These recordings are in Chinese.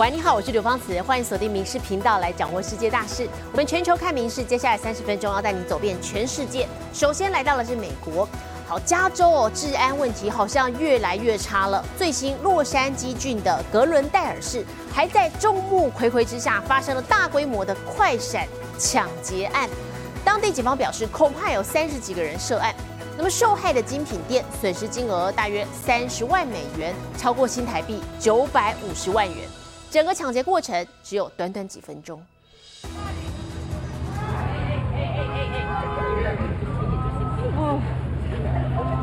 喂，你好，我是刘芳慈，欢迎锁定民事频道来掌握世界大事。我们全球看民事，接下来三十分钟要带你走遍全世界。首先来到的是美国，好，加州哦，治安问题好像越来越差了。最新洛杉矶郡的格伦戴尔市，还在众目睽睽之下发生了大规模的快闪抢劫案。当地警方表示，恐怕有三十几个人涉案。那么受害的精品店损失金额大约三十万美元，超过新台币九百五十万元。整个抢劫过程只有短短几分钟。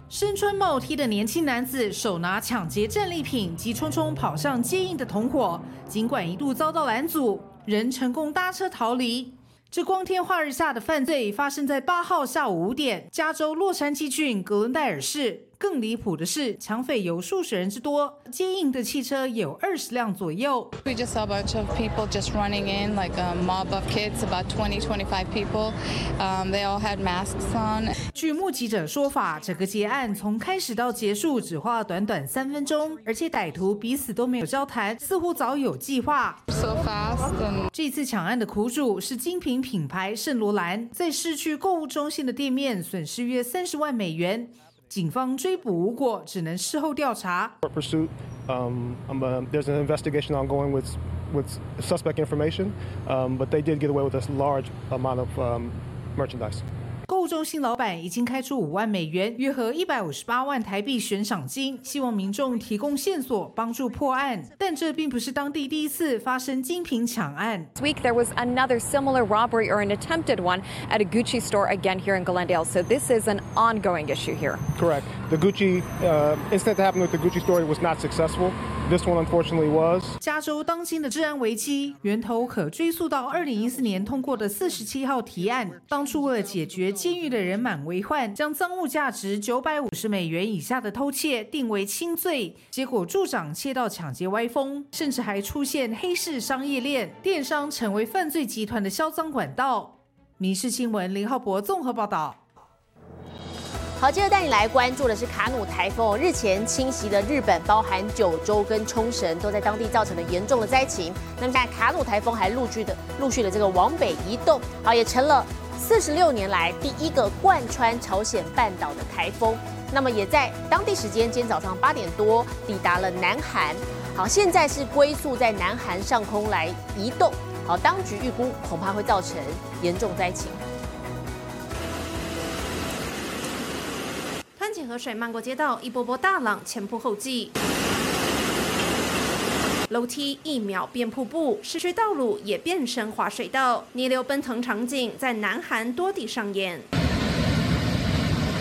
身穿帽 T 的年轻男子手拿抢劫战利品，急匆匆跑向接应的同伙，尽管一度遭到拦阻，仍成功搭车逃离。这光天化日下的犯罪发生在八号下午五点，加州洛杉矶郡格伦戴尔市。更离谱的是，抢匪有数十人之多，接应的汽车有二十辆左右。We just saw a bunch of people just running in, like a mob of kids, about 20, 25 people. Um, they all had masks on. 据目击者说法，整个劫案从开始到结束只花了短短三分钟，而且歹徒彼此都没有交谈，似乎早有计划。So fast. And 这次抢案的苦主是精品品牌圣罗兰，在市区购物中心的店面损失约三十万美元。警方追捕无果，只能事后调查。 Short pursuit. Um, um, uh, there's an investigation ongoing with with suspect information, um, but they did get away with a large amount of um, merchandise. 购物中心老板已经开出五万美元，约合一百五十八万台币悬赏金，希望民众提供线索帮助破案。但这并不是当地第一次发生精品抢案。 This week, there was another similar robbery or an attempted one at a Gucci store again here in Glendale. So this is an ongoing issue here. Correct. The Gucci uh, incident that happened with the Gucci store was not successful. This one, unfortunately, was. 加州当今的治安危机源头可追溯到二零一四年通过的四十七号提案。当初为了解决监狱的人满为患，将赃物价值九百五十美元以下的偷窃定为轻罪，结果助长窃盗抢劫歪风，甚至还出现黑市商业链，电商成为犯罪集团的销赃管道。民事新闻林浩博综合报道。好，接着带你来关注的是卡努台风日前侵袭了日本，包含九州跟冲绳，都在当地造成了严重的灾情。那么现在卡努台风还陆续的陆续的这个往北移动，好，也成了四十六年来第一个贯穿朝鲜半岛的台风。那么也在当地时间今天早上八点多抵达了南韩，好，现在是龟速在南韩上空来移动，好，当局预估恐怕会造成严重灾情。河水漫过街道，一波波大浪前仆后继。楼梯一秒变瀑布，市区道路也变身滑水道，泥流奔腾场景在南韩多地上演。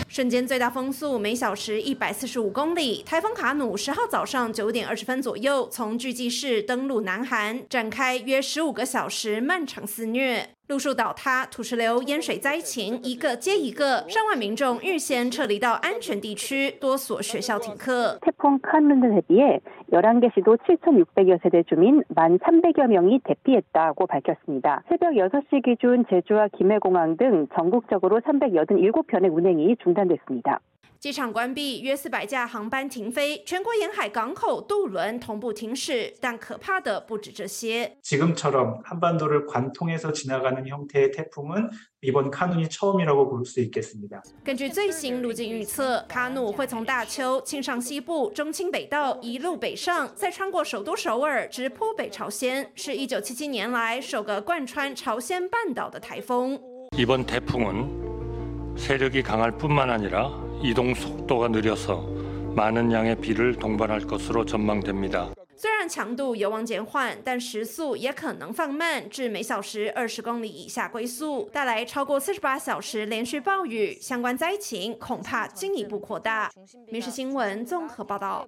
瞬间最大风速每小时一百四十五公里。台风卡努十号早上九点二十分左右从巨济市登陆南韩，展开约十五个小时漫长肆虐。 路树倒塌、土石流、淹水灾情一个接一个，上万民众预先撤离到安全地区，多所学校停课。 태풍 카눈에 대비해 11개 시도 7,600여 세대 주민 1,300여 명이 대피했다고 밝혔습니다. 새벽 6시 기준 제주와 김해공항 등 전국적으로 387편의 운행이 중단됐습니다. 机场关闭，约四百架航班停飞，全国沿海港口渡轮同步停驶。但可怕的不止这些。 지금처럼 한반도를 관통해서 지나가는 형태의 태풍은 이번 카눈이 처음이라고 볼 수 있겠습니다. 根据最新路径预测，卡努会从大邱、庆尚西部、中清北道一路北上，再穿过首都首尔，直扑北朝鲜，是一九七七年来首个贯穿朝鲜半岛的台风。 이번 태풍은 세력이 강할 뿐만 아니라 이동 속도가 느려서 많은 양의 비를 동반할 것으로 전망됩니다. 虽然强度有望减缓，但时速也可能放慢至每小时二十公里以下龟速，带来超过四十八小时连续暴雨，相关灾情恐怕进一步扩大。民事新闻综合报道。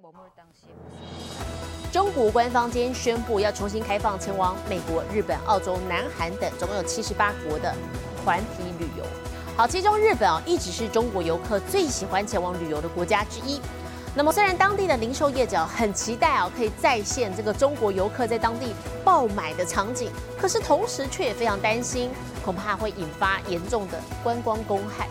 中国官方今天宣布要重新开放前往美国、日本、澳洲、南韩等总共有七十八国的团体旅游。 好，其中日本啊一直是中国游客最喜欢前往旅游的国家之一。那么虽然当地的零售业者很期待啊可以再现这个中国游客在当地爆买的场景，可是同时却也非常担心，恐怕会引发严重的观光公害。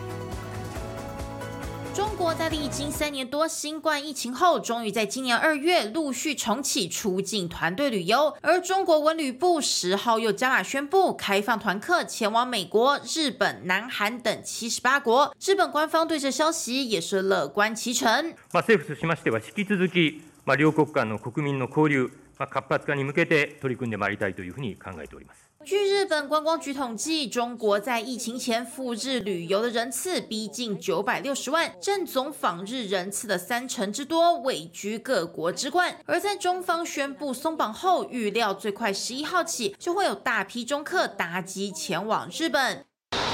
中国在历经三年多新冠疫情后，终于在今年二月陆续重启出境团队旅游。而中国文旅部十号又加码宣布开放团客前往美国、日本、南韩等七十八国。日本官方对这消息也是乐观其成。政府としましては引き続き両国間の国民の交流活発化に向けて取り組んでまいりたいというふうに考えております。 据日本观光局统计，中国在疫情前赴日旅游的人次逼近九百六十万，占总访日人次的三成之多，位居各国之冠。而在中方宣布松绑后，预料最快十一号起就会有大批中客搭机前往日本。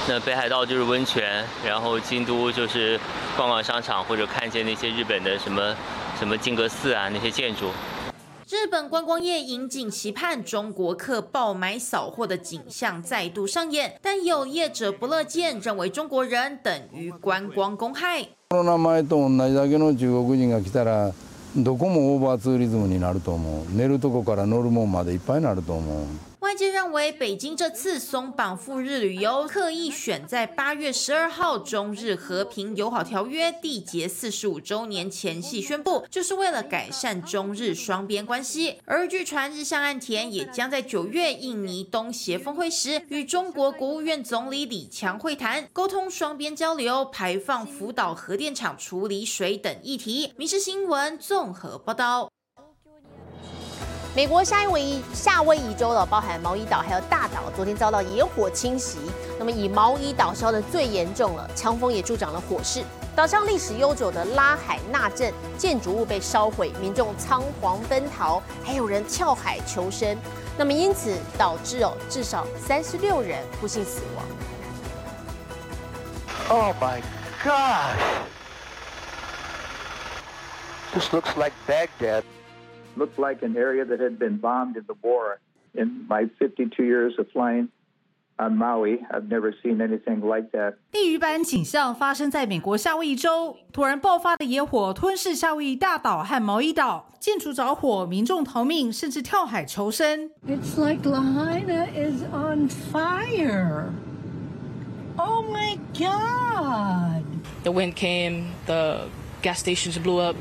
那北海道就是温泉，然后京都就是逛逛商场或者看见那些日本的什么什么金阁寺啊那些建筑。日本观光业引颈期盼中国客爆买扫货的景象再度上演，但有业者不乐见，认为中国人等于观光公害。コロナ前と同じだけの中国人が来たら、どこもオーバーツーリズムになると思う。寝るとこから乗るもんまでいっぱいになると思う。 外界认为，北京这次松绑赴日旅游，刻意选在八月十二号中日和平友好条约缔结四十五周年前夕宣布，就是为了改善中日双边关系。而据传，日向岸田也将在九月印尼东协峰会时，与中国国务院总理李强会谈，沟通双边交流、排放福岛核电厂处理水等议题。民事新闻综合报道。美国夏威夷夏威夷州的包含毛伊岛还有大岛，昨天遭到野火侵袭。那么以毛伊岛烧的最严重了，强风也助长了火势。岛上历史悠久的拉海纳镇建筑物被烧毁，民众仓皇奔逃，还有人跳海求生。那么因此导致哦至少三十六人不幸死亡。Oh my God! This looks like Baghdad. looked like an area that had been bombed in the war. In my 52 years of flying on Maui, I've never seen anything like that. 地狱般景象发生在美国夏威夷州，突然爆发的野火吞噬夏威夷大岛和毛伊岛，建筑着火，民众逃命，甚至跳海求生。It's like Lahaina is on fire. Oh my God! The wind came, the gas stations blew up.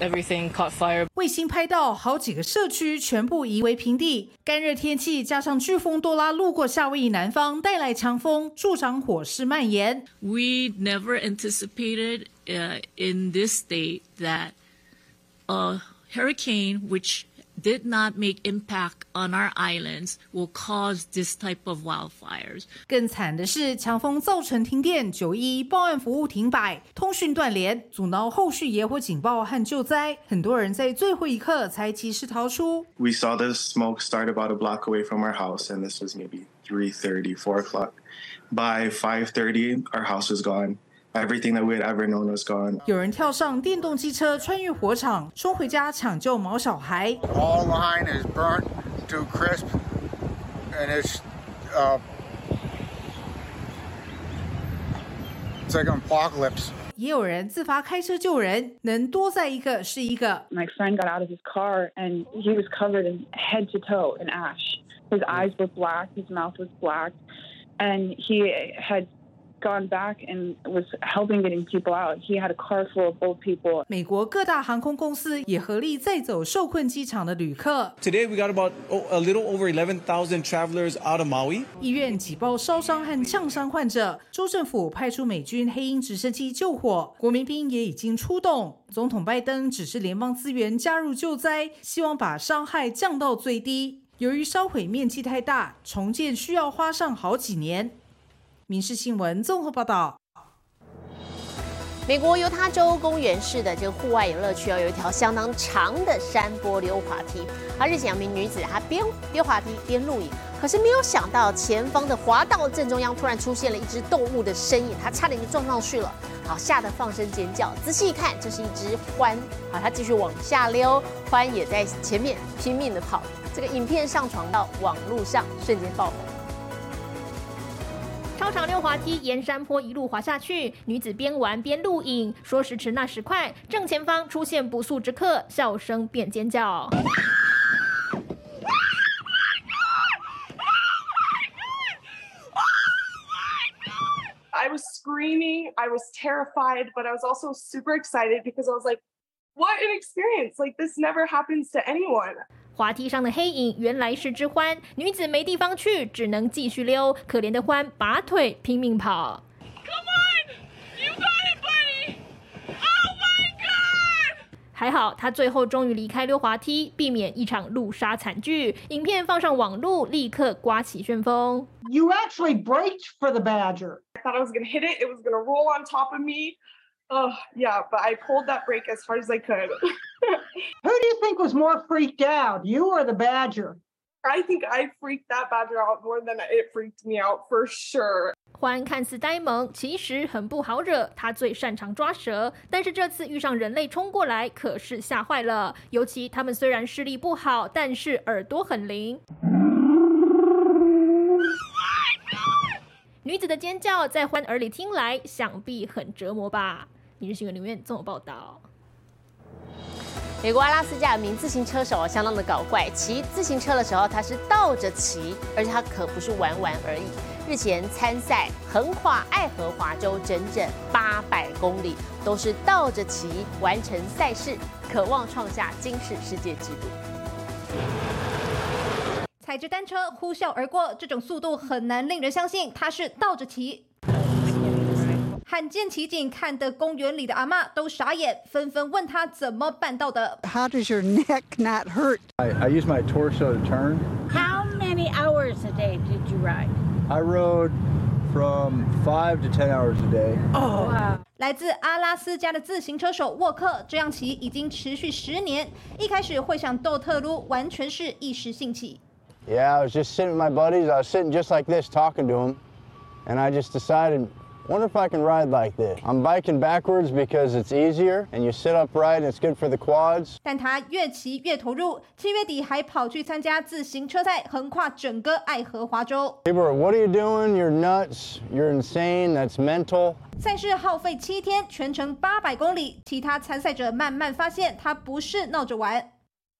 everything caught fire。卫星拍到好几个社区全部夷为平地。干热天气加上飓风多拉路过夏威夷南方，带来强风，助长火势蔓延。We never anticipated uh, in this state that a hurricane, which did not make impact on our islands will cause this type of wildfires. 更惨的是，强风造成停电，九一报案服务停摆，通讯断联，阻挠后续野火警报和救灾。很多人在最后一刻才及时逃出。We saw the smoke start about a block away from our house, and this was maybe 3:30, 4 o'clock. By 5:30, our house was gone. Everything that we had ever known was gone. 有人跳上电动机车穿越火场，冲回家抢救毛小孩。All line is burnt to crisp, and it's uh, it's like an apocalypse. 也有人自发开车救人，能多载一个是一个。My friend got out of his car and he was covered in head to toe in ash. His eyes were black, his mouth was black, and he had gone back and was helping getting people out. He had a car full of old people. 美国各大航空公司也合力载走受困机场的旅客。Today we got about a little over 11,000 travelers out of Maui. 医院挤爆烧伤和呛伤患者，州政府派出美军黑鹰直升机救火，国民兵也已经出动。总统拜登指示联邦资源加入救灾，希望把伤害降到最低。由于烧毁面积太大，重建需要花上好几年。民事新闻综合报道：美国犹他州公园市的这个户外游乐区哦，有一条相当长的山坡溜滑梯。而日前，两名女子她边溜滑梯边录影，可是没有想到前方的滑道正中央突然出现了一只动物的身影，她差点就撞上去了。好，吓得放声尖叫。仔细一看，这是一只獾。好，它继续往下溜，獾也在前面拼命的跑。这个影片上传到网络上，瞬间爆红。超长溜滑梯沿山坡一路滑下去，女子边玩边录影，说时迟那时快，正前方出现不速之客，笑声变尖叫。I was screaming I was terrified, but I was also super excited because I was like, what an experience! Like, this never happens to anyone. 滑梯上的黑影原来是只獾，女子没地方去，只能继续溜。可怜的獾拔腿拼命跑。还好，他最后终于离开溜滑梯，避免一场路杀惨剧。影片放上网路，立刻刮起旋风。You actually braked for the badger. I thought I was gonna hit it. It was gonna roll on top of me. Oh yeah, but I pulled that brake as hard as I could. Who do you think was more freaked out, you or the badger? I think I freaked that badger out more than it freaked me out for sure. 獾看似呆萌，其实很不好惹。它最擅长抓蛇，但是这次遇上人类冲过来，可是吓坏了。尤其它们虽然视力不好，但是耳朵很灵。女子的尖叫在獾耳里听来，想必很折磨吧？《每日新闻》里面这么报道。美国阿拉斯加有名自行车手相当的搞怪，骑自行车的时候他是倒着骑，而且他可不是玩玩而已。日前参赛横跨爱荷华州整整八百公里，都是倒着骑完成赛事，渴望创下金氏世界纪录。踩着单车呼啸而过，这种速度很难令人相信他是倒着骑。罕见奇景，看得公园里的阿妈都傻眼，纷纷问他怎么办到的。How does your neck not hurt? I, I use my torso to turn. How many hours a day did you ride? I rode from five to ten hours a day. Oh, wow. 来自阿拉斯加的自行车手沃克，这样骑已经持续十年。一开始会想斗特撸，完全是一时兴起。Yeah, I was just sitting with my buddies. I was sitting just like this talking to them. And I just decided, wonder if I can ride like this. I'm biking backwards because it's easier and you sit upright and it's good for the quads. 但他越骑越投入，七月底还跑去参加自行车赛，横跨整个爱荷华州。 People are, what are you doing? You're nuts. You're insane. That's mental. 赛事耗费七天，全程八百公里。其他参赛者慢慢发现，他不是闹着玩。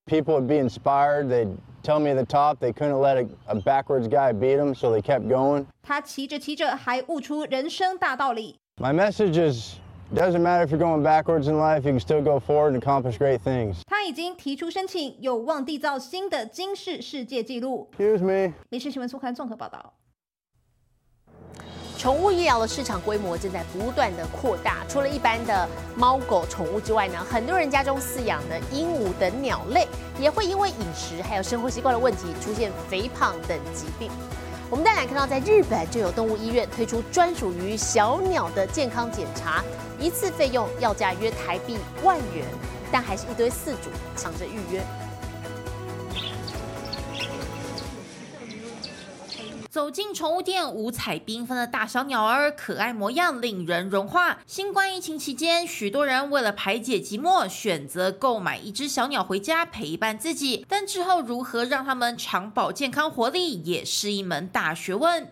People would be inspired. They'd tell me at the top they couldn't let a, a backwards guy beat them, so they kept going. 他骑着骑着还悟出人生大道理。 My message is doesn't matter if you're going backwards in life, you can still go forward and accomplish great things. 他已经提出申请，有望缔造新的金氏世界纪录。 Excuse me. 民事新闻速刊综合报道。 宠物医疗的市场规模正在不断的扩大，除了一般的猫狗宠物之外呢，很多人家中饲养的鹦鹉等鸟类也会因为饮食还有生活习惯的问题出现肥胖等疾病。我们再来看到，在日本就有动物医院推出专属于小鸟的健康检查，一次费用要价约台币万元，但还是一堆饲主抢着预约。走进宠物店，五彩缤纷的大小鸟儿，可爱模样令人融化。新冠疫情期间，许多人为了排解寂寞，选择购买一只小鸟回家陪伴自己。但之后如何让它们长保健康活力，也是一门大学问。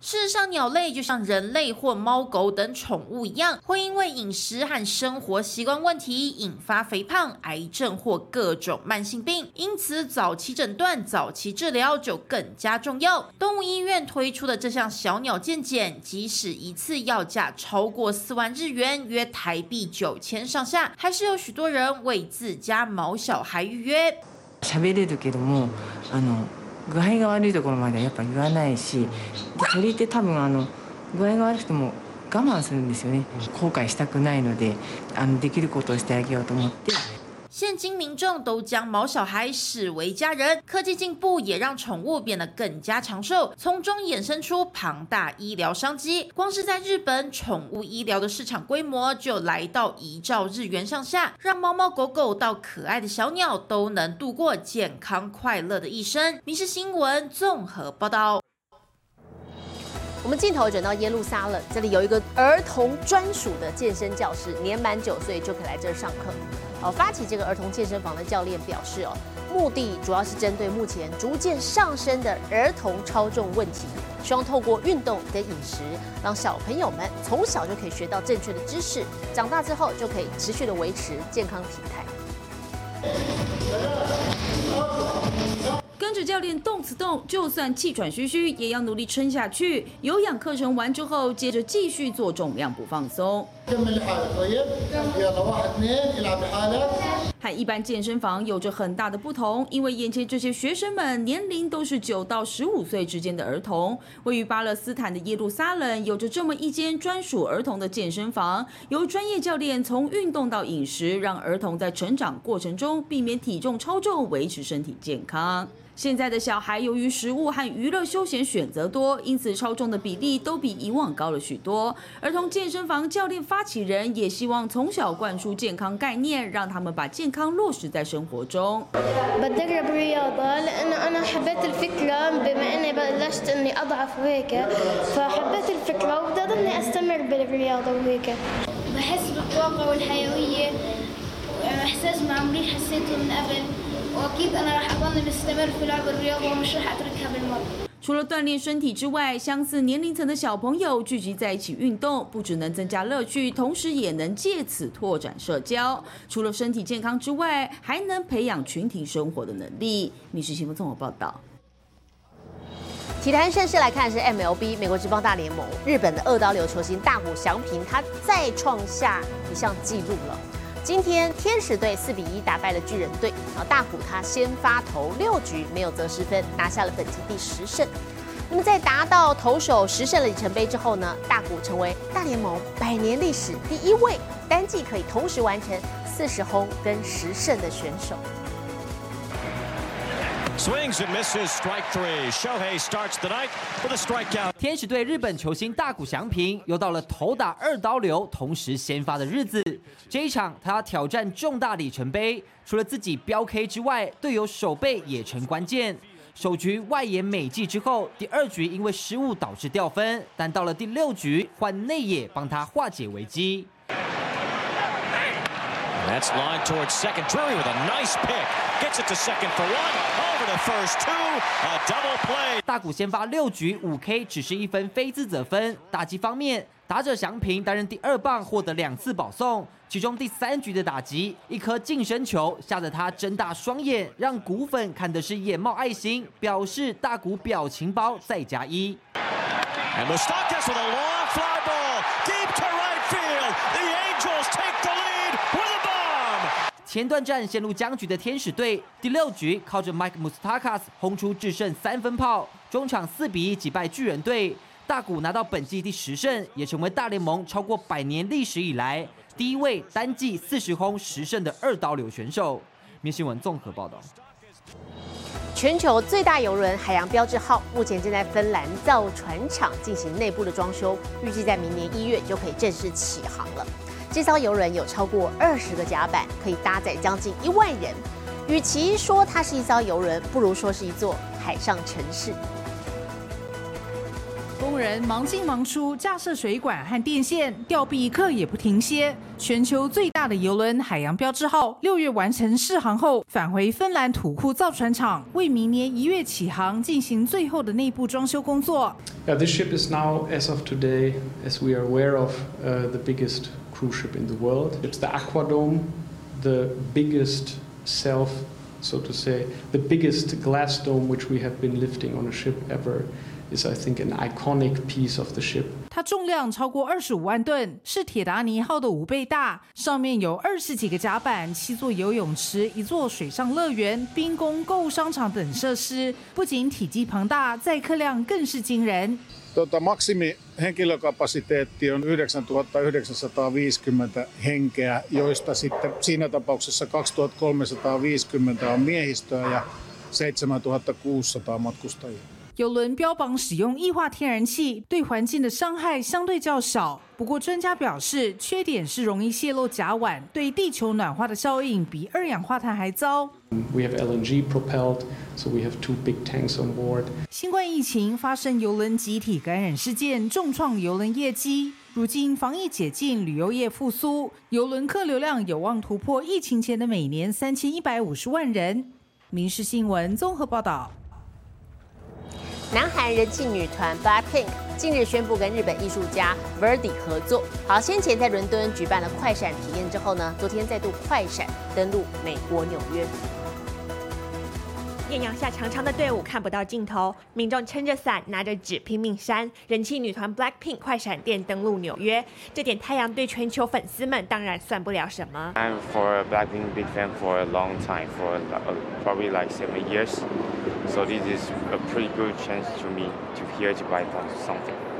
事实上，鸟类就像人类或猫狗等宠物一样，会因为饮食和生活习惯问题引发肥胖、癌症或各种慢性病。因此，早期诊断、早期治疗就更加重要。动物医院推出的这项小鸟健检，即使一次要价超过四万日元（约台币九千上下），还是有许多人为自家毛小孩预约。喋れるけどもあの 具合が悪いところまではやっぱ言わないし鳥って多分あの具合が悪くても我慢するんですよね後悔したくないのであのできることをしてあげようと思って。现今民众都将毛小孩视为家人，科技进步也让宠物变得更加长寿，从中衍生出庞大医疗商机。光是在日本，宠物医疗的市场规模就来到一兆日元上下，让猫猫狗狗到可爱的小鸟都能度过健康快乐的一生。民事新闻综合报道。我们镜头转到耶路撒冷，这里有一个儿童专属的健身教室，年满九岁就可以来这儿上课。哦，发起这个儿童健身房的教练表示，哦，目的主要是针对目前逐渐上升的儿童超重问题，希望透过运动跟饮食，让小朋友们从小就可以学到正确的知识，长大之后就可以持续的维持健康体态。跟着教练动词动，就算气喘吁吁，也要努力撑下去。有氧课程完之后，接着继续做重量不放松。和一般健身房有着很大的不同，因为眼前这些学生们年龄都是九到十五岁之间的儿童。位于巴勒斯坦的耶路撒冷有着这么一间专属儿童的健身房，由专业教练从运动到饮食，让儿童在成长过程中避免体重超重，维持身体健康。现在的小孩由于食物和娱乐休闲选择多，因此超重的比例都比以往高了许多。儿童健身房教练发起人也希望从小灌输健康概念，让他们把健康落实在生活中。 بدي اجرب رياضه لانه انا حبيت الفكره بما اني بلشت اني اضعف وهيك فحبيت الفكره وبدي اضلني استمر بالرياضه وهيك بحس بالطاقه والحيويه احساس ما عمري حسيته من قبل 除了锻炼身体之外，相似年龄层的小朋友聚集在一起运动，不只能增加乐趣，同时也能借此拓展社交。除了身体健康之外，还能培养群体生活的能力。李徐晴从我报道。体坛盛事来看是 MLB 美国职棒大联盟，日本的二刀流球星大谷翔平，他再创下一项纪录了。今天天使队四比一打败了巨人队，啊，大谷他先发投六局没有得失分，拿下了本季第十胜。那么在达到投手十胜的里程碑之后呢，大谷成为大联盟百年历史第一位单季可以同时完成四十轰跟十胜的选手。Swings and misses, strike three. Shohei starts the night with a strikeout. 天使队日本球星大谷翔平又到了投打二刀流同时先发的日子。这一场他要挑战重大里程碑，除了自己飙 K 之外，队友守备也成关键。首局外野美记之后，第二局因为失误导致掉分，但到了第六局换内野帮他化解危机。That's line towards second. Drury with a nice pick. Gets it to second for one. Over to first two. A double play. 大谷先发六局五 K，只是一分非自责分。打击方面，打者祥平担任第二棒，获得两次保送，其中第三局的打击一颗近身球，吓得他睁大双眼，让谷粉看的是眼冒爱心，表示大谷表情包再加一。And Mustakas with a long fly ball. Deep to right field. The Angels take the lead with a bomb. 前段战陷入僵局的天使队，第六局靠着 Mike Mustakas 轰出制胜三分炮，中场四比一击败巨人队。大谷拿到本季第十胜，也成为大联盟超过百年历史以来第一位单季四十轰十胜的二刀流选手。面新闻综合报道。全球最大游轮海洋标志号目前正在芬兰造船厂进行内部的装修，预计在明年一月就可以正式起航了。这艘游轮有超过二十个甲板，可以搭载将近一万人。与其说它是一艘游轮，不如说是一座海上城市。工人忙进忙出，架设水管和电线，吊臂一刻也不停歇。全球最大的游轮海洋标志号六月完成试航后，返回芬兰土库造船厂，为明年一月起航进行最后的内部装修工作。Yeah, this ship is now, as of today, as we are aware of, uh, the biggest cruise ship in the world. It's the Aquadome, the biggest self, so to say, the biggest glass dome which we have been lifting on a ship ever. Is I think an iconic piece of the ship. 它重量超过二十五万吨，是铁达尼号的五倍大，上面有二十几个甲板、七座游泳池、一座水上乐园、冰宫、购物商场等设施。不仅体积庞大，载客量更是惊人。Tota, maksimi henkilökapasiteetti on 9950 henkeä, joista sitten siinä tapauksessa 2350 on miehistöä ja 7600 matkustajia. 邮轮标榜使用液化天然气，对环境的伤害相对较小。 不不过专家表示，缺点是容易泄漏甲烷，对地球暖化的效应比二氧化碳还糟。We have LNG propelled, so we have two big tanks on board. 新冠疫情发生邮轮集体感染事件，重创邮轮业绩。如今防疫解禁，旅游业复苏，邮轮客流量有望突破疫情前的每年三千一百五十万人。民事新闻综合报道。南韩人气女团 BLACKPINK 近日宣布跟日本艺术家 Verdi 合作。好，先前在伦敦举办了快闪体验之后呢，昨天再度快闪登陆美国纽约。艳阳下，长长的队伍看不到尽头，民众撑着伞，拿着纸拼命扇。人气女团 BLACKPINK 快闪电登陆纽约，这点太阳对全球粉丝们当然算不了什么。I'm for BLACKPINK big fan for a long time, for probably like seven years. So this is a pretty good chance to me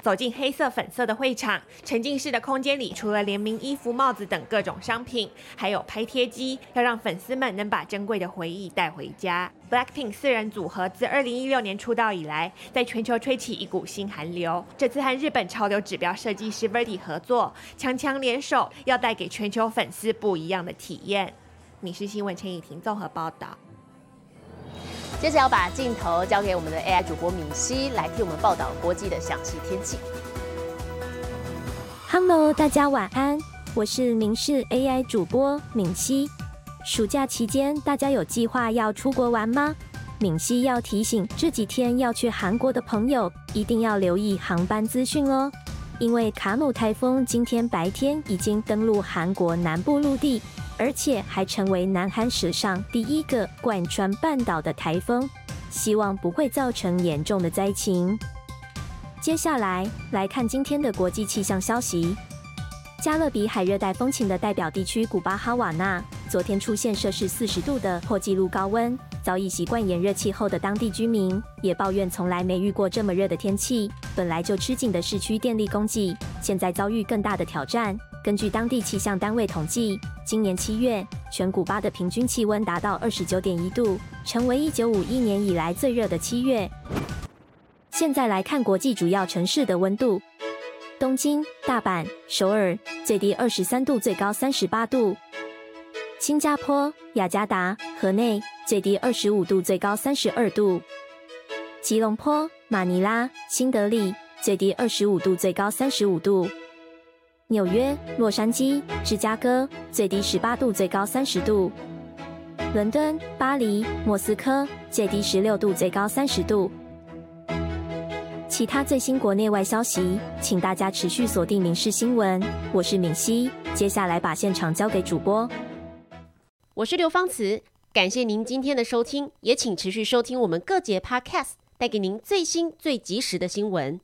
走进黑色粉色的会场，沉浸式的空间里，除了联名衣服、帽子等各种商品，还有拍贴机，要让粉丝们能把珍贵的回忆带回家。Blackpink 四人组合自2016年出道以来，在全球吹起一股新寒流。这次和日本潮流指标设计师 Verdi 合作，强强联手，要带给全球粉丝不一样的体验。《你是新闻》陈以婷综合报道。接着要把镜头交给我们的 AI 主播敏熙，来替我们报道国际的详细天气。Hello，大家晚安，我是明视 AI 主播敏熙。暑假期间，大家有计划要出国玩吗？敏熙要提醒这几天要去韩国的朋友，一定要留意航班资讯哦，因为卡努台风今天白天已经登陆韩国南部陆地。而且还成为南韩史上第一个贯穿半岛的台风，希望不会造成严重的灾情。接下来来看今天的国际气象消息：加勒比海热带风情的代表地区古巴哈瓦那，昨天出现摄氏四十度的破纪录高温，早已习惯炎热气候的当地居民也抱怨从来没遇过这么热的天气。本来就吃紧的市区电力供给，现在遭遇更大的挑战。根据当地气象单位统计，今年七月，全古巴的平均气温达到二十九点一度，成为一九五一年以来最热的七月。现在来看国际主要城市的温度：东京、大阪、首尔，最低二十三度，最高三十八度；新加坡、雅加达、河内，最低二十五度，最高三十二度；吉隆坡、马尼拉、新德里，最低二十五度，最高三十五度。纽约、洛杉矶、芝加哥，最低十八度，最高三十度；伦敦、巴黎、莫斯科，最低十六度，最高三十度。其他最新国内外消息，请大家持续锁定《民事新闻》。我是敏熙，接下来把现场交给主播。我是刘芳慈，感谢您今天的收听，也请持续收听我们各节 Podcast，带给您最新最及时的新闻。